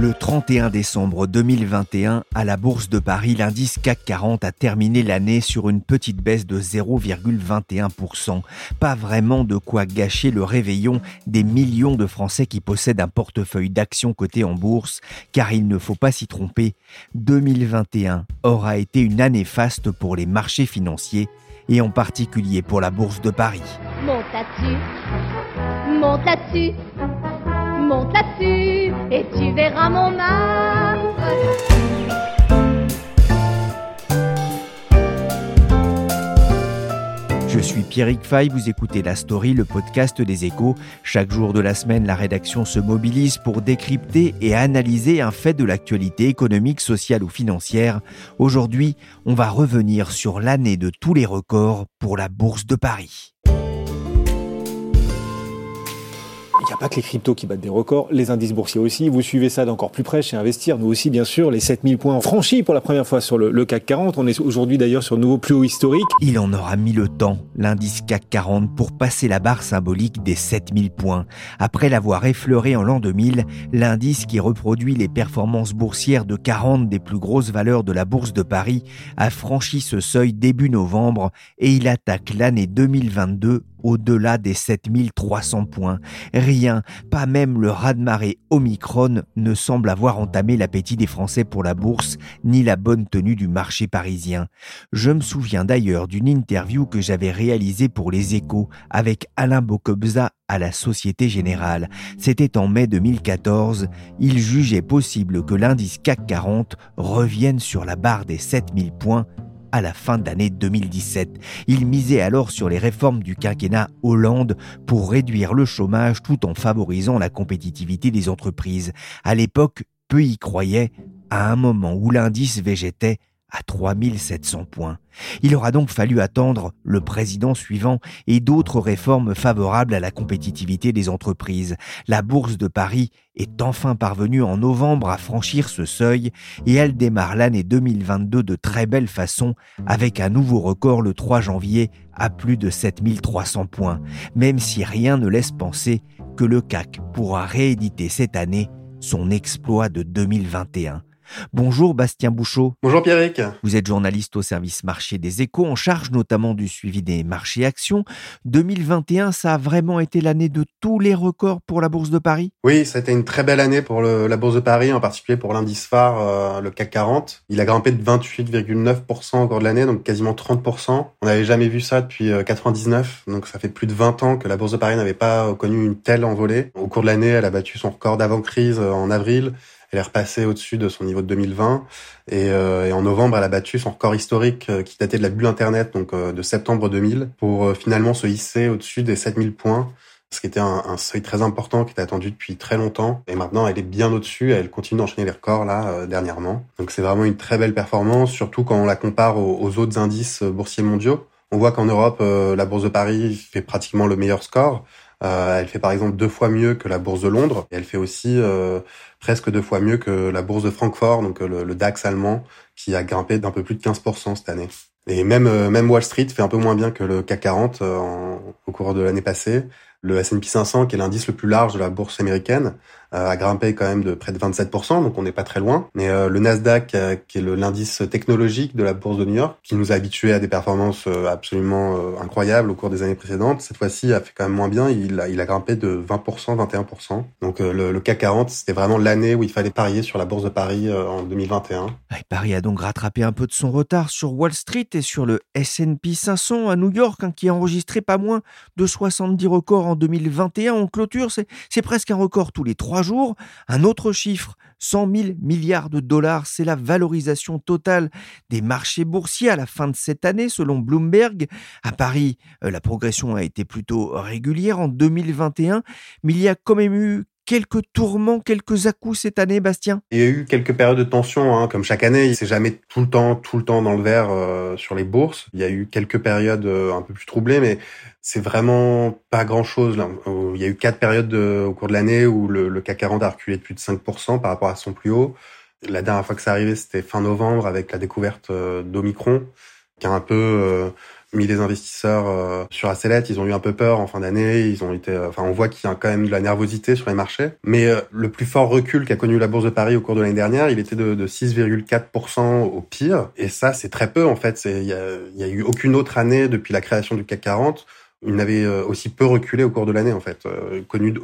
Le 31 décembre 2021, à la Bourse de Paris, l'indice CAC 40 a terminé l'année sur une petite baisse de 0,21%. Pas vraiment de quoi gâcher le réveillon des millions de Français qui possèdent un portefeuille d'actions cotées en bourse, car il ne faut pas s'y tromper, 2021 aura été une année faste pour les marchés financiers et en particulier pour la Bourse de Paris. Monte monte Je suis Pierrick Fay, vous écoutez La Story, le podcast des échos. Chaque jour de la semaine, la rédaction se mobilise pour décrypter et analyser un fait de l'actualité économique, sociale ou financière. Aujourd'hui, on va revenir sur l'année de tous les records pour la Bourse de Paris. Il n'y a pas que les cryptos qui battent des records, les indices boursiers aussi. Vous suivez ça d'encore plus près chez Investir. Nous aussi, bien sûr, les 7000 points franchis pour la première fois sur le, le CAC 40. On est aujourd'hui d'ailleurs sur de nouveaux plus hauts historiques. Il en aura mis le temps, l'indice CAC 40, pour passer la barre symbolique des 7000 points. Après l'avoir effleuré en l'an 2000, l'indice qui reproduit les performances boursières de 40 des plus grosses valeurs de la bourse de Paris a franchi ce seuil début novembre et il attaque l'année 2022 au-delà des 7300 points. Rien, pas même le raz-de-marée Omicron ne semble avoir entamé l'appétit des Français pour la bourse, ni la bonne tenue du marché parisien. Je me souviens d'ailleurs d'une interview que j'avais réalisée pour les échos avec Alain Bocobza à la Société Générale. C'était en mai 2014. Il jugeait possible que l'indice CAC 40 revienne sur la barre des 7000 points à la fin d'année 2017. Il misait alors sur les réformes du quinquennat Hollande pour réduire le chômage tout en favorisant la compétitivité des entreprises. À l'époque, peu y croyaient, à un moment où l'indice végétait à 3700 points. Il aura donc fallu attendre le président suivant et d'autres réformes favorables à la compétitivité des entreprises. La bourse de Paris est enfin parvenue en novembre à franchir ce seuil et elle démarre l'année 2022 de très belle façon avec un nouveau record le 3 janvier à plus de 7300 points, même si rien ne laisse penser que le CAC pourra rééditer cette année son exploit de 2021. Bonjour Bastien Bouchot. Bonjour Pierrick. Vous êtes journaliste au service marché des échos, en charge notamment du suivi des marchés actions. 2021, ça a vraiment été l'année de tous les records pour la Bourse de Paris? Oui, ça a été une très belle année pour le, la Bourse de Paris, en particulier pour l'indice phare, euh, le CAC 40. Il a grimpé de 28,9% au cours de l'année, donc quasiment 30%. On n'avait jamais vu ça depuis 99, donc ça fait plus de 20 ans que la Bourse de Paris n'avait pas connu une telle envolée. Au cours de l'année, elle a battu son record d'avant-crise euh, en avril. Elle est repassée au-dessus de son niveau de 2020 et, euh, et, en novembre, elle a battu son record historique euh, qui datait de la bulle Internet, donc euh, de septembre 2000, pour euh, finalement se hisser au-dessus des 7000 points, ce qui était un, un, seuil très important qui était attendu depuis très longtemps. Et maintenant, elle est bien au-dessus. Elle continue d'enchaîner les records là euh, dernièrement. Donc c'est vraiment une très belle performance, surtout quand on la compare aux, aux autres indices boursiers mondiaux. On voit qu'en Europe, la bourse de Paris fait pratiquement le meilleur score. Euh, elle fait par exemple deux fois mieux que la bourse de Londres. Et elle fait aussi euh, presque deux fois mieux que la bourse de Francfort, donc le, le DAX allemand, qui a grimpé d'un peu plus de 15% cette année. Et même même Wall Street fait un peu moins bien que le CAC 40 en, au cours de l'année passée. Le S&P 500, qui est l'indice le plus large de la bourse américaine, euh, a grimpé quand même de près de 27%, donc on n'est pas très loin. Mais euh, le Nasdaq, euh, qui est l'indice technologique de la bourse de New York, qui nous a habitués à des performances absolument incroyables au cours des années précédentes, cette fois-ci a fait quand même moins bien. Il a, grimpé de 20%, 21%. Donc le, le, CAC 40, c'était vraiment l'année où il fallait parier sur la bourse de Paris en 2021. Et Paris a donc rattrapé un peu de son retard sur Wall Street et sur le S&P 500 à New York, hein, qui a enregistré pas moins de 70 records en 2021. En clôture, c'est presque un record tous les trois trois jours. Un autre chiffre, 100 000 milliards de dollars, c'est la valorisation totale des marchés boursiers à la fin de cette année, selon Bloomberg. À Paris, euh, la progression a été plutôt régulière en 2021, mais il y a quand même eu quelques tourments, quelques à cette année, Bastien? Il y a eu quelques périodes de tension, hein, comme chaque année. C'est jamais tout le temps, tout le temps dans le vert euh, sur les bourses. Il y a eu quelques périodes euh, un peu plus troublées, mais c'est vraiment pas grand-chose. Là. Il y a eu quatre périodes au cours de l'année où le, CAC 40 a reculé de plus de 5% par rapport à son plus haut. La dernière fois que ça arrivait, c'était fin novembre avec la découverte euh, d'Omicron, qui a un peu mis les investisseurs euh, sur la sellette. Ils ont eu un peu peur en fin d'année. Ils ont été, euh, enfin, on voit qu'il y a quand même de la nervosité sur les marchés. Mais euh, le plus fort recul qu'a connu la bourse de Paris au cours de l'année dernière, il était de, de 6,4% au pire. Et ça, c'est très peu en fait. Il y a, a eu aucune autre année depuis la création du CAC 40 il n'avait aussi peu reculé au cours de l'année en fait, connu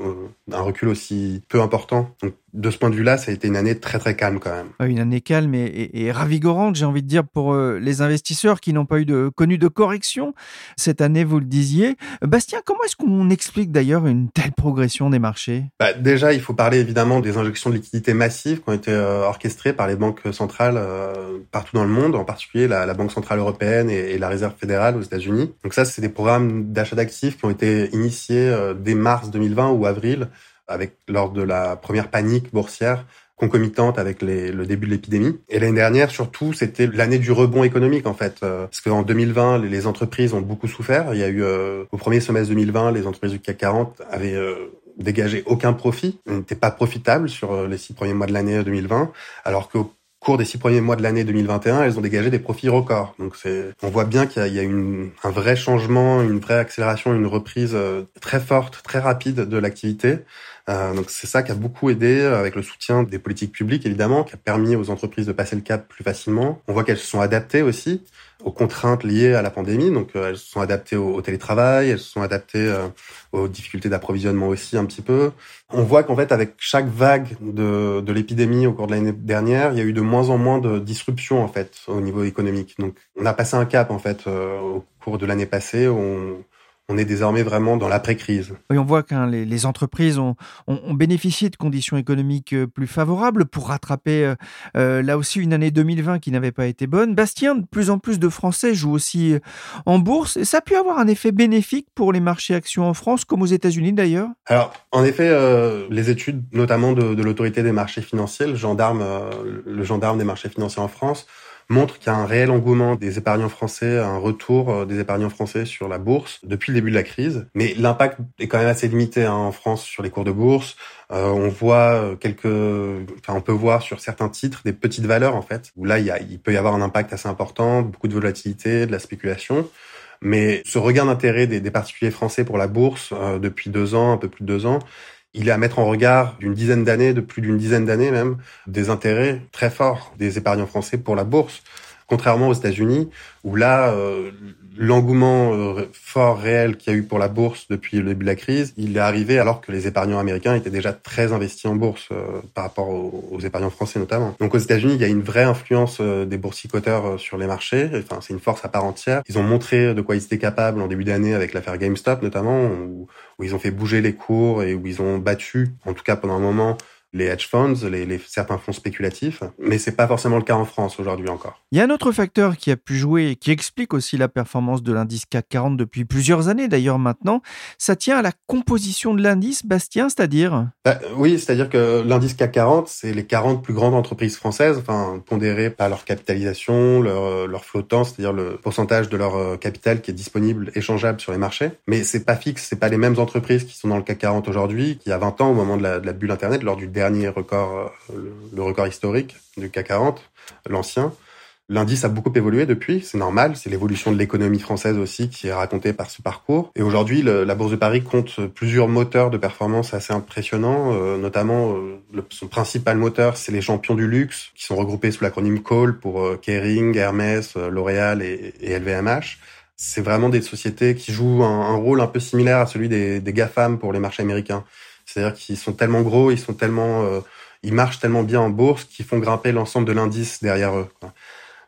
un recul aussi peu important. De ce point de vue-là, ça a été une année très très calme quand même. Une année calme et, ravigorante, j'ai envie de dire, pour euh, les investisseurs qui n'ont pas eu de, connu de correction cette année, vous le disiez. Bastien, comment est-ce qu'on explique d'ailleurs une telle progression des marchés? Bah, Déjà, il faut parler évidemment des injections de liquidités massives qui ont été euh, orchestrées par les banques centrales euh, partout dans le monde, en particulier la, Banque centrale européenne et, la Réserve fédérale aux États-Unis. Donc ça, c'est des programmes d'achat d'actifs qui ont été initiés dès mars 2020 ou avril avec lors de la première panique boursière concomitante avec le début de l'épidémie. Et l'année dernière, surtout, c'était l'année du rebond économique, en fait. Euh, parce qu'en 2020, les entreprises ont beaucoup souffert. Il y a eu, euh, au premier semestre 2020, les entreprises du CAC 40 avaient euh, dégagé aucun profit, n'étaient pas profitables sur les six premiers mois de l'année 2020, alors qu'au cours des six premiers mois de l'année 2021, elles ont dégagé des profits records. Donc c'est, on voit bien qu'il y a, une, un vrai changement, une vraie accélération, une reprise très forte, très rapide de l'activité. Euh, donc c'est ça qui a beaucoup aidé euh, avec le soutien des politiques publiques évidemment, qui a permis aux entreprises de passer le cap plus facilement. On voit qu'elles se sont adaptées aussi aux contraintes liées à la pandémie. Donc euh, elles se sont adaptées au, télétravail, elles se sont adaptées aux difficultés d'approvisionnement aussi un petit peu. On voit qu'en fait avec chaque vague de, l'épidémie au cours de l'année dernière, il y a eu de moins en moins de disruptions en fait au niveau économique. Donc on a passé un cap en fait au cours de l'année passée. On est désormais vraiment dans l'après-crise. Oui, on voit que les, les, entreprises ont, ont, bénéficié de conditions économiques euh, plus favorables pour rattraper euh, euh, là aussi une année 2020 qui n'avait pas été bonne. Bastien, de plus en plus de Français jouent aussi en bourse. Ça a pu avoir un effet bénéfique pour les marchés actions en France, comme aux États-Unis d'ailleurs? Alors, en effet, les études, notamment de, de l'autorité des marchés financiers, le gendarme, le gendarme des marchés financiers en France, montre qu'il y a un réel engouement des épargnants français, un retour euh, des épargnants français sur la bourse depuis le début de la crise. Mais l'impact est quand même assez limité hein, en France sur les cours de bourse. Euh, on voit euh, quelques, enfin, on peut voir sur certains titres des petites valeurs en fait, où là il, y a, il peut y avoir un impact assez important, beaucoup de volatilité, de la spéculation. Mais ce regain d'intérêt des, des, particuliers français pour la bourse depuis deux ans, un peu plus de deux ans, il est à mettre en regard d'une dizaine d'années, de plus d'une dizaine d'années même, des intérêts très forts des épargnants français pour la bourse. Contrairement aux États-Unis, où là, euh, l'engouement euh, fort réel qu'il y a eu pour la bourse depuis le début de la crise, il est arrivé alors que les épargnants américains étaient déjà très investis en bourse euh, par rapport aux, épargnants français notamment. Donc aux États-Unis, il y a une vraie influence des boursicoteurs sur les marchés. Enfin, c'est une force à part entière. Ils ont montré de quoi ils étaient capables en début d'année avec l'affaire GameStop notamment, où, où ils ont fait bouger les cours et où ils ont battu, en tout cas pendant un moment, les hedge funds, les, certains fonds spéculatifs, mais c'est pas forcément le cas en France aujourd'hui encore. Il y a un autre facteur qui a pu jouer et qui explique aussi la performance de l'indice CAC 40 depuis plusieurs années d'ailleurs maintenant. Ça tient à la composition de l'indice, Bastien, c'est-à-dire? Bah, Oui, c'est-à-dire que l'indice CAC 40, c'est les 40 plus grandes entreprises françaises, enfin pondérées par leur capitalisation, leur, leur flottant, c'est-à-dire le pourcentage de leur euh, capital qui est disponible, échangeable sur les marchés. Mais c'est pas fixe, c'est pas les mêmes entreprises qui sont dans le CAC 40 aujourd'hui qu'il y a 20 ans au moment de la, de la bulle Internet, lors du dernier record, euh, le record historique du CAC 40, l'ancien. L'indice a beaucoup évolué depuis, c'est normal, c'est l'évolution de l'économie française aussi qui est racontée par ce parcours. Et aujourd'hui, la Bourse de Paris compte plusieurs moteurs de performance assez impressionnants, euh, notamment euh, son principal moteur, c'est les champions du luxe, qui sont regroupés sous l'acronyme CALL pour Kering, Hermès, L'Oréal et, LVMH. C'est vraiment des sociétés qui jouent un, rôle un peu similaire à celui des GAFAM pour les marchés américains. C'est-à-dire qu'ils sont tellement gros, ils sont tellement, euh, ils marchent tellement bien en bourse qu'ils font grimper l'ensemble de l'indice derrière eux.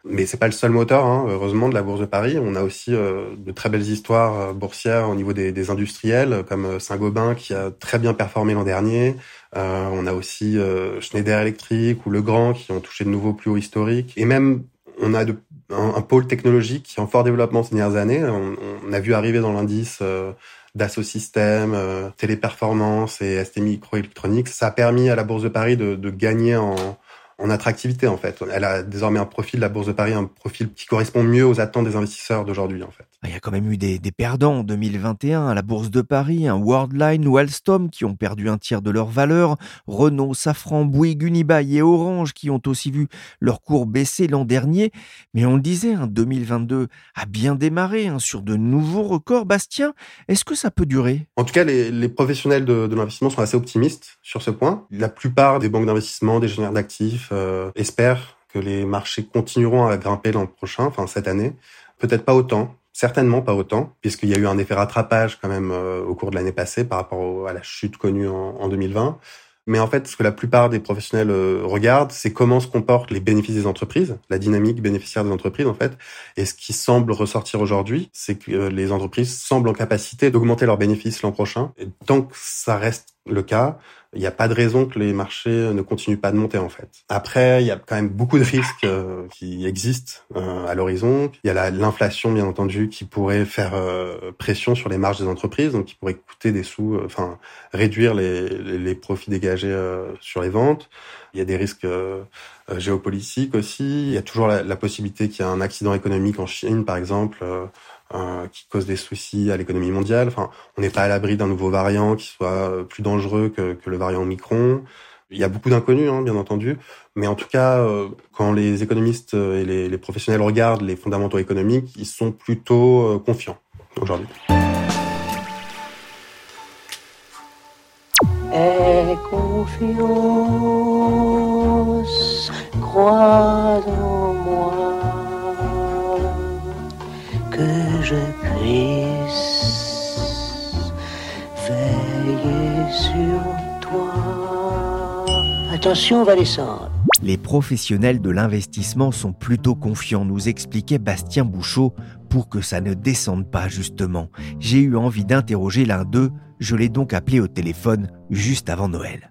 Mais c'est pas le seul moteur, hein, heureusement, de la Bourse de Paris. On a aussi euh, de très belles histoires euh, boursières au niveau des, des industriels, comme euh, Saint-Gobain qui a très bien performé l'an dernier. Euh, on a aussi Schneider Electric ou Legrand qui ont touché de nouveaux plus hauts historiques. Et même, on a de, un, pôle technologique qui est en fort développement ces dernières années. On, on a vu arriver dans l'indice Dassault Systèmes, Téléperformance et ST Microelectronics. Ça a permis à la Bourse de Paris de gagner en en attractivité en fait. Elle a désormais un profil, la Bourse de Paris, un profil qui correspond mieux aux attentes des investisseurs d'aujourd'hui en fait. Il y a quand même eu des, perdants en 2021 à la Bourse de Paris, un Worldline ou Alstom qui ont perdu un tiers de leur valeur, Renault, Safran, Bouygues, Unibail et Orange qui ont aussi vu leur cours baisser l'an dernier. Mais on le disait, 2022 hein, a bien démarré hein, sur de nouveaux records. Bastien, est-ce que ça peut durer? En tout cas, les, professionnels de, l'investissement sont assez optimistes sur ce point. La plupart des banques d'investissement, des gestionnaires d'actifs euh, espèrent que les marchés continueront à grimper l'an prochain, enfin cette année. Peut-être pas autant, Certainement pas autant, puisqu'il y a eu un effet rattrapage quand même euh, au cours de l'année passée par rapport à la chute connue en, 2020. Mais en fait, ce que la plupart des professionnels euh, regardent, c'est comment se comportent les bénéfices des entreprises, la dynamique bénéficiaire des entreprises en fait. Et ce qui semble ressortir aujourd'hui, c'est que les entreprises semblent en capacité d'augmenter leurs bénéfices l'an prochain. Et tant que ça reste le cas, il n'y a pas de raison que les marchés ne continuent pas de monter en fait. Après, il y a quand même beaucoup de risques euh, qui existent euh, à l'horizon. Il y a l'inflation bien entendu qui pourrait faire euh, pression sur les marges des entreprises, donc qui pourrait coûter des sous, enfin réduire les, les, profits dégagés sur les ventes. Il y a des risques géopolitiques aussi. Il y a toujours la, la possibilité qu'il y ait un accident économique en Chine, par exemple. Euh, qui cause des soucis à l'économie mondiale. Enfin, on n'est pas à l'abri d'un nouveau variant qui soit euh, plus dangereux que, le variant Omicron. Il y a beaucoup d'inconnus, hein, bien entendu, mais en tout cas, euh, quand les économistes et les, professionnels regardent les fondamentaux économiques, ils sont plutôt confiants aujourd'hui. Je puisse veiller. Les professionnels de l'investissement sont plutôt confiants, nous expliquait Bastien Bouchot, pour que ça ne descende pas justement. J'ai eu envie d'interroger l'un d'eux, je l'ai donc appelé au téléphone juste avant Noël.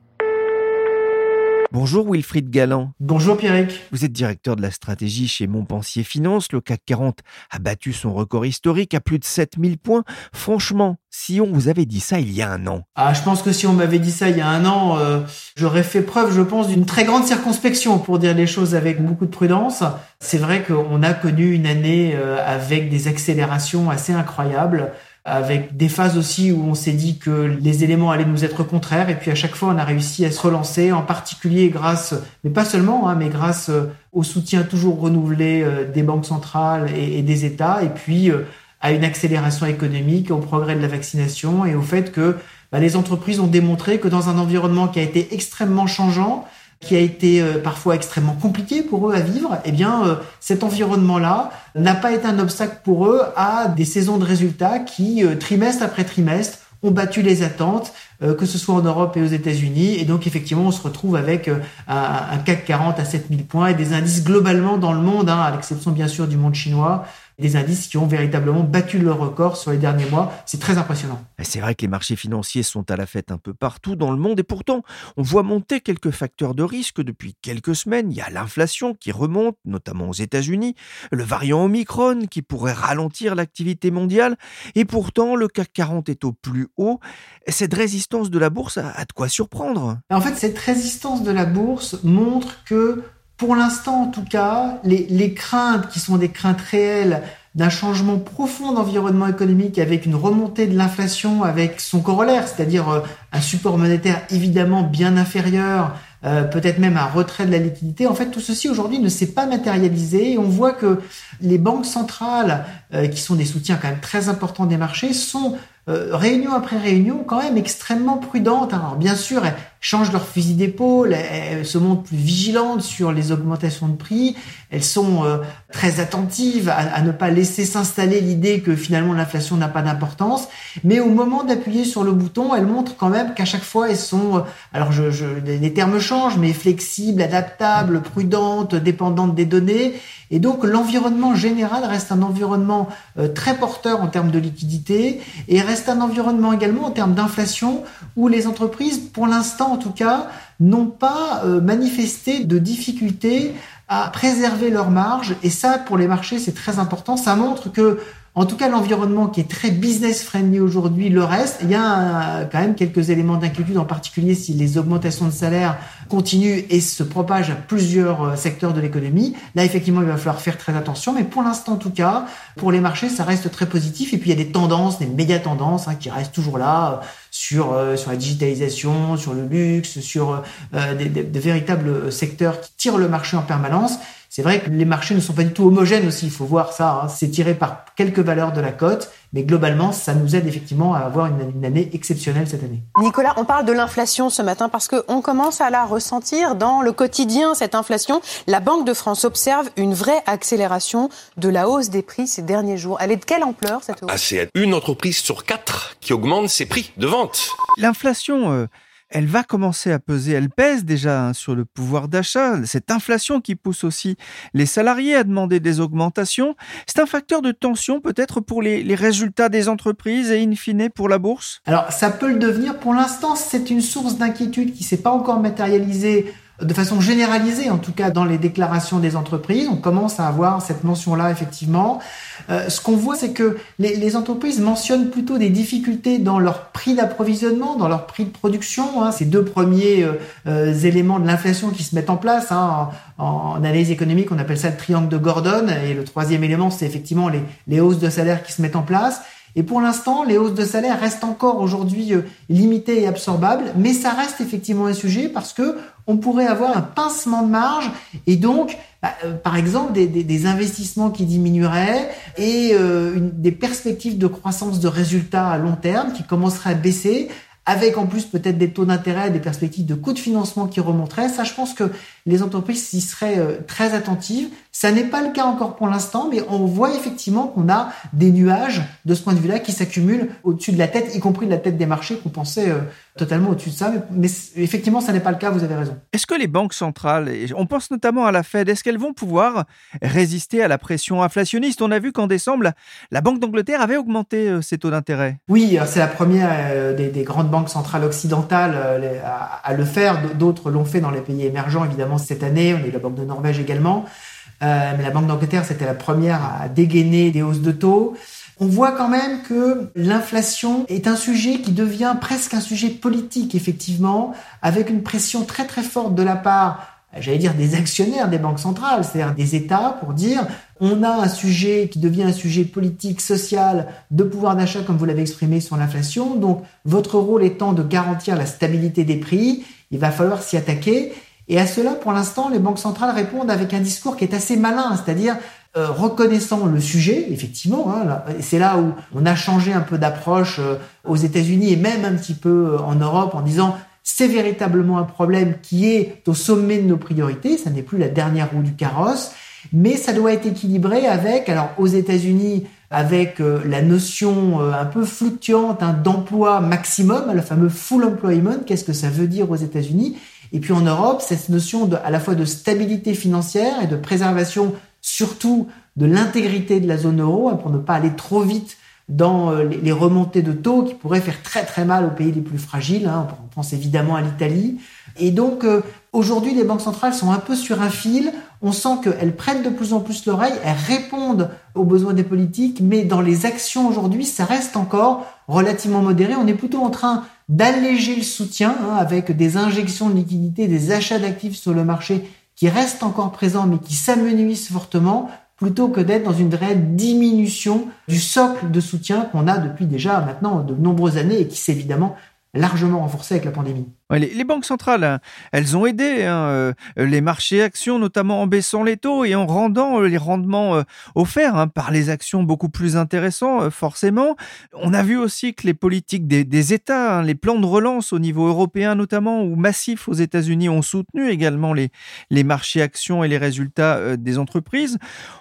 Bonjour Wilfried Galland. Bonjour Pierrick. Vous êtes directeur de la stratégie chez Montpensier Finance. Le CAC 40 a battu son record historique à plus de 7000 points. Franchement, si on vous avait dit ça il y a un an. Ah, je pense que si on m'avait dit ça il y a un an, euh, j'aurais fait preuve, je pense, d'une très grande circonspection pour dire les choses avec beaucoup de prudence. C'est vrai qu'on a connu une année euh, avec des accélérations assez incroyables avec des phases aussi où on s'est dit que les éléments allaient nous être contraires, et puis à chaque fois on a réussi à se relancer, en particulier grâce, mais pas seulement, hein, mais grâce euh, au soutien toujours renouvelé euh, des banques centrales et, des États, et puis euh, à une accélération économique, au progrès de la vaccination et au fait que bah, les entreprises ont démontré que dans un environnement qui a été extrêmement changeant, qui a été euh, parfois extrêmement compliqué pour eux à vivre, eh bien euh, cet environnement-là n'a pas été un obstacle pour eux à des saisons de résultats qui, euh, trimestre après trimestre, ont battu les attentes, que ce soit en Europe et aux États-Unis. Et donc, effectivement, on se retrouve avec un, CAC 40 à 7000 points et des indices globalement dans le monde, hein, à l'exception bien sûr du monde chinois, des indices qui ont véritablement battu leur record sur les derniers mois. C'est très impressionnant. C'est vrai que les marchés financiers sont à la fête un peu partout dans le monde et pourtant, on voit monter quelques facteurs de risque depuis quelques semaines. Il y a l'inflation qui remonte, notamment aux États-Unis, le variant Omicron qui pourrait ralentir l'activité mondiale et pourtant, le CAC 40 est au plus haut. Cette résistance de la bourse a de quoi surprendre. En fait, cette résistance de la bourse montre que pour l'instant, en tout cas, les, craintes qui sont des craintes réelles d'un changement profond d'environnement économique avec une remontée de l'inflation avec son corollaire, c'est-à-dire euh, un support monétaire évidemment bien inférieur, euh, peut-être même un retrait de la liquidité. En fait, tout ceci aujourd'hui ne s'est pas matérialisé. on voit que les banques centrales, euh, qui sont des soutiens quand même très importants des marchés, sont euh, réunion après réunion, quand même extrêmement prudentes. Alors bien sûr, elles changent leur fusil d'épaule, elles, se montrent plus vigilantes sur les augmentations de prix, elles sont euh, très attentives à, ne pas laisser s'installer l'idée que finalement l'inflation n'a pas d'importance. Mais au moment d'appuyer sur le bouton, elles montrent quand même qu'à chaque fois, elles sont, euh, alors je, je, les termes changent, mais flexibles, adaptables, prudentes, dépendantes des données. Et donc l'environnement général reste un environnement très porteur en termes de liquidité et reste c'est un environnement également en termes d'inflation où les entreprises, pour l'instant en tout cas, n'ont pas euh, manifesté de difficulté à préserver leurs marges. Et ça, pour les marchés, c'est très important. Ça montre que en tout cas, l'environnement qui est très business friendly aujourd'hui le reste. Il y a quand même quelques éléments d'inquiétude, en particulier si les augmentations de salaire continuent et se propagent à plusieurs euh, secteurs de l'économie. Là, effectivement, il va falloir faire très attention. Mais pour l'instant, en tout cas, pour les marchés, ça reste très positif. Et puis, il y a des tendances, des méga tendances hein, qui restent toujours là euh, sur euh, sur la digitalisation, sur le luxe, sur des, des véritables secteurs qui tirent le marché en permanence. C'est vrai que les marchés ne sont pas du tout homogènes aussi, il faut voir ça. Hein. C'est tiré par quelques valeurs de la cote, mais globalement, ça nous aide effectivement à avoir une, année exceptionnelle cette année. Nicolas, on parle de l'inflation ce matin parce qu'on commence à la ressentir dans le quotidien, cette inflation. La Banque de France observe une vraie accélération de la hausse des prix ces derniers jours. Elle est de quelle ampleur cette hausse? Ah, C'est une entreprise sur quatre qui augmente ses prix de vente. L'inflation... Euh, elle va commencer à peser, elle pèse déjà hein, sur le pouvoir d'achat, cette inflation qui pousse aussi les salariés à demander des augmentations, c'est un facteur de tension peut-être pour les, résultats des entreprises et in fine pour la bourse? Alors ça peut le devenir, pour l'instant c'est une source d'inquiétude qui s'est pas encore matérialisée de façon généralisée, en tout cas dans les déclarations des entreprises. On commence à avoir cette mention-là, effectivement. Euh, ce qu'on voit, c'est que les, les, entreprises mentionnent plutôt des difficultés dans leur prix d'approvisionnement, dans leur prix de production. Hein, ces deux premiers euh, euh, éléments de l'inflation qui se mettent en place. Hein, en, en, analyse économique, on appelle ça le triangle de Gordon. Et le troisième élément, c'est effectivement les, les hausses de salaire qui se mettent en place. Et pour l'instant, les hausses de salaire restent encore aujourd'hui euh, limitées et absorbables, mais ça reste effectivement un sujet parce que on pourrait avoir un pincement de marge et donc, bah, euh, par exemple, des, investissements qui diminueraient et euh, des perspectives de croissance de résultats à long terme qui commenceraient à baisser avec en plus peut-être des taux d'intérêt, des perspectives de coûts de financement qui remonteraient. Ça, je pense que les entreprises y seraient euh, très attentives. Ça n'est pas le cas encore pour l'instant, mais on voit effectivement qu'on a des nuages de ce point de vue-là qui s'accumulent au-dessus de la tête, y compris de la tête des marchés qu'on pensait euh, totalement au-dessus de ça. Mais, effectivement, ça n'est pas le cas, vous avez raison. Est-ce que les banques centrales, on pense notamment à la Fed, est-ce qu'elles vont pouvoir résister à la pression inflationniste? On a vu qu'en décembre, la Banque d'Angleterre avait augmenté euh, ses taux d'intérêt. Oui, c'est la première des, des, grandes banques centrales occidentales à, à le faire. D'autres l'ont fait dans les pays émergents, évidemment cette année. On a eu la Banque de Norvège également. Euh, mais la Banque d'Angleterre, c'était la première à dégainer des hausses de taux. On voit quand même que l'inflation est un sujet qui devient presque un sujet politique, effectivement, avec une pression très très forte de la part, j'allais dire, des actionnaires des banques centrales, c'est-à-dire des États, pour dire on a un sujet qui devient un sujet politique, social, de pouvoir d'achat, comme vous l'avez exprimé sur l'inflation. Donc, votre rôle étant de garantir la stabilité des prix, il va falloir s'y attaquer. Et à cela, pour l'instant, les banques centrales répondent avec un discours qui est assez malin, c'est-à-dire euh, reconnaissant le sujet, effectivement. Hein, c'est là où on a changé un peu d'approche euh, aux États-Unis et même un petit peu euh, en Europe en disant c'est véritablement un problème qui est au sommet de nos priorités. Ça n'est plus la dernière roue du carrosse, mais ça doit être équilibré avec, alors aux États-Unis, avec la notion un peu fluctuante hein, d'emploi maximum, le fameux full employment. Qu'est-ce que ça veut dire aux États-Unis? Et puis en Europe, cette notion à la fois de stabilité financière et de préservation surtout de l'intégrité de la zone euro, hein, pour ne pas aller trop vite dans euh, les remontées de taux qui pourraient faire très très mal aux pays les plus fragiles. Hein. On pense évidemment à l'Italie. Et donc euh, aujourd'hui, les banques centrales sont un peu sur un fil. On sent qu'elles prennent de plus en plus l'oreille, elles répondent aux besoins des politiques, mais dans les actions aujourd'hui, ça reste encore relativement modéré. On est plutôt en train d'alléger le soutien hein, avec des injections de liquidités, des achats d'actifs sur le marché qui restent encore présents mais qui s'amenuisent fortement plutôt que d'être dans une vraie diminution du socle de soutien qu'on a depuis déjà maintenant de nombreuses années et qui s'est évidemment largement renforcé avec la pandémie. les, banques centrales, hein, elles ont aidé hein, euh, les marchés actions, notamment en baissant les taux et en rendant euh, les rendements euh, offerts hein, par les actions beaucoup plus intéressants, forcément. On a vu aussi que les politiques des, États, les plans de relance au niveau européen notamment, ou massifs aux États-Unis, ont soutenu également les, les marchés actions et les résultats des entreprises.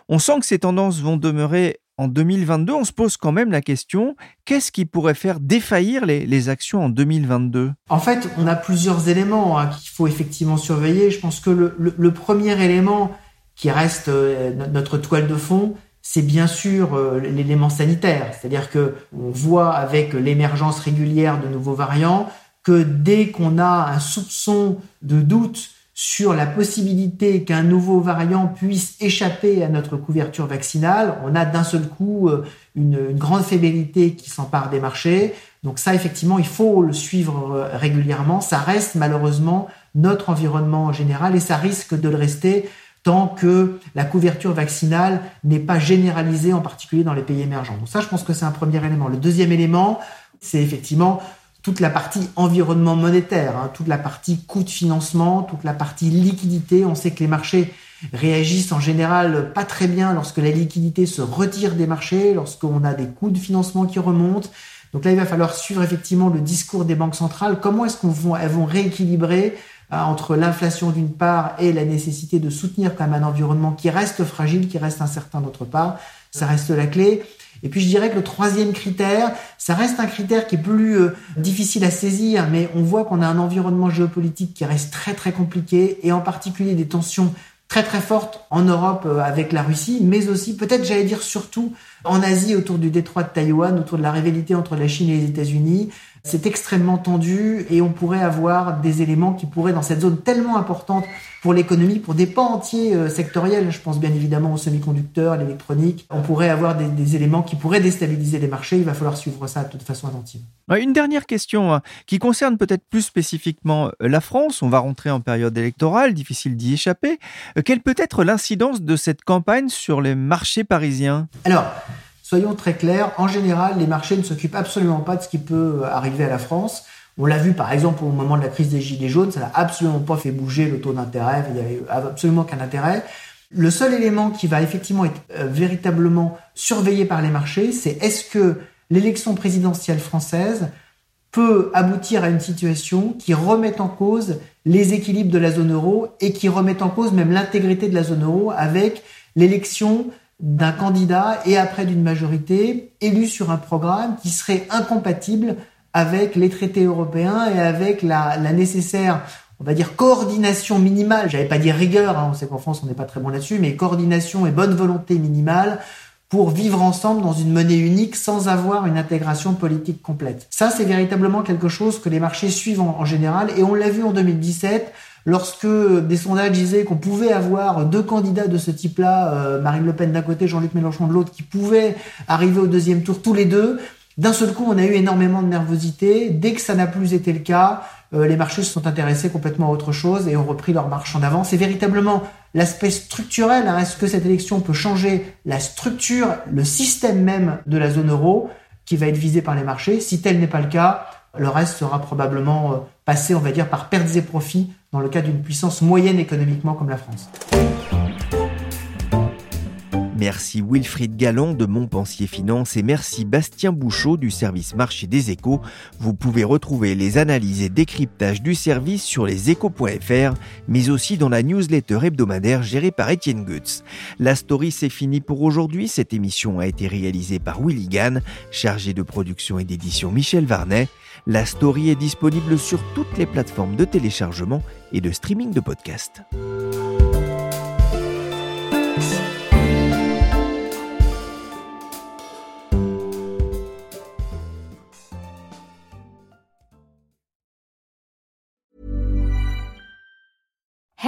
On sent que ces tendances vont demeurer en 2022, on se pose quand même la question, qu'est-ce qui pourrait faire défaillir les, actions en 2022 En fait, on a plusieurs éléments hein, qu'il faut effectivement surveiller. Je pense que le, premier élément qui reste euh, notre toile de fond, c'est bien sûr euh, l'élément sanitaire. C'est-à-dire que on voit avec l'émergence régulière de nouveaux variants que dès qu'on a un soupçon de doute sur la possibilité qu'un nouveau variant puisse échapper à notre couverture vaccinale, on a d'un seul coup euh, une, grande fébrilité qui s'empare des marchés. Donc ça, effectivement, il faut le suivre euh, régulièrement. Ça reste malheureusement notre environnement général et ça risque de le rester tant que la couverture vaccinale n'est pas généralisée, en particulier dans les pays émergents. Donc ça, je pense que c'est un premier élément. Le deuxième élément, c'est effectivement toute la partie environnement monétaire, hein, toute la partie coût de financement, toute la partie liquidité. On sait que les marchés réagissent en général pas très bien lorsque la liquidité se retire des marchés, lorsqu'on a des coûts de financement qui remontent. Donc là, il va falloir suivre effectivement le discours des banques centrales. Comment est-ce qu'on vont, elles vont rééquilibrer euh, entre l'inflation d'une part et la nécessité de soutenir quand même un environnement qui reste fragile, qui reste incertain d'autre part? Ça reste la clé. Et puis je dirais que le troisième critère, ça reste un critère qui est plus euh, difficile à saisir, mais on voit qu'on a un environnement géopolitique qui reste très très compliqué, et en particulier des tensions très très fortes en Europe euh, avec la Russie, mais aussi peut-être j'allais dire surtout en Asie autour du détroit de Taïwan, autour de la rivalité entre la Chine et les États-Unis. C'est extrêmement tendu et on pourrait avoir des éléments qui pourraient, dans cette zone tellement importante pour l'économie, pour des pans entiers euh, sectoriels, je pense bien évidemment aux semi-conducteurs, à l'électronique, on pourrait avoir des, éléments qui pourraient déstabiliser les marchés. Il va falloir suivre ça de toute façon attentive. Une dernière question hein, qui concerne peut-être plus spécifiquement euh, la France. On va rentrer en période électorale, difficile d'y échapper. Euh, quelle peut être l'incidence de cette campagne sur les marchés parisiens? Alors, soyons très clairs, en général, les marchés ne s'occupent absolument pas de ce qui peut arriver à la France. On l'a vu par exemple au moment de la crise des Gilets jaunes, ça n'a absolument pas fait bouger le taux d'intérêt, il n'y avait absolument qu'un intérêt. Le seul élément qui va effectivement être euh, véritablement surveillé par les marchés, c'est est-ce que l'élection présidentielle française peut aboutir à une situation qui remette en cause les équilibres de la zone euro et qui remette en cause même l'intégrité de la zone euro avec l'élection d'un candidat et après d'une majorité élue sur un programme qui serait incompatible avec les traités européens et avec la, nécessaire, on va dire, coordination minimale. J'avais pas dire rigueur, hein, on sait qu'en France on n'est pas très bon là-dessus, mais coordination et bonne volonté minimale pour vivre ensemble dans une monnaie unique sans avoir une intégration politique complète. Ça, c'est véritablement quelque chose que les marchés suivent en, général et on l'a vu en 2017 lorsque des sondages disaient qu'on pouvait avoir deux candidats de ce type-là, euh, Marine Le Pen d'un côté, Jean-Luc Mélenchon de l'autre, qui pouvaient arriver au deuxième tour tous les deux. D'un seul coup, on a eu énormément de nervosité. Dès que ça n'a plus été le cas, euh, les marchés se sont intéressés complètement à autre chose et ont repris leur marche en avant. C'est véritablement l'aspect structurel. Hein. Est-ce que cette élection peut changer la structure, le système même de la zone euro qui va être visé par les marchés? Si tel n'est pas le cas, le reste sera probablement euh, passé, on va dire, par pertes et profits dans le cas d'une puissance moyenne économiquement comme la France. Merci Wilfried Gallon de Montpensier Finance et merci Bastien Bouchot du service marché des échos. Vous pouvez retrouver les analyses et décryptages du service sur leséchos.fr, mais aussi dans la newsletter hebdomadaire gérée par Étienne Goetz. La story c'est fini pour aujourd'hui. Cette émission a été réalisée par Willy Gann, chargé de production et d'édition Michel Varnet. La story est disponible sur toutes les plateformes de téléchargement et de streaming de podcasts.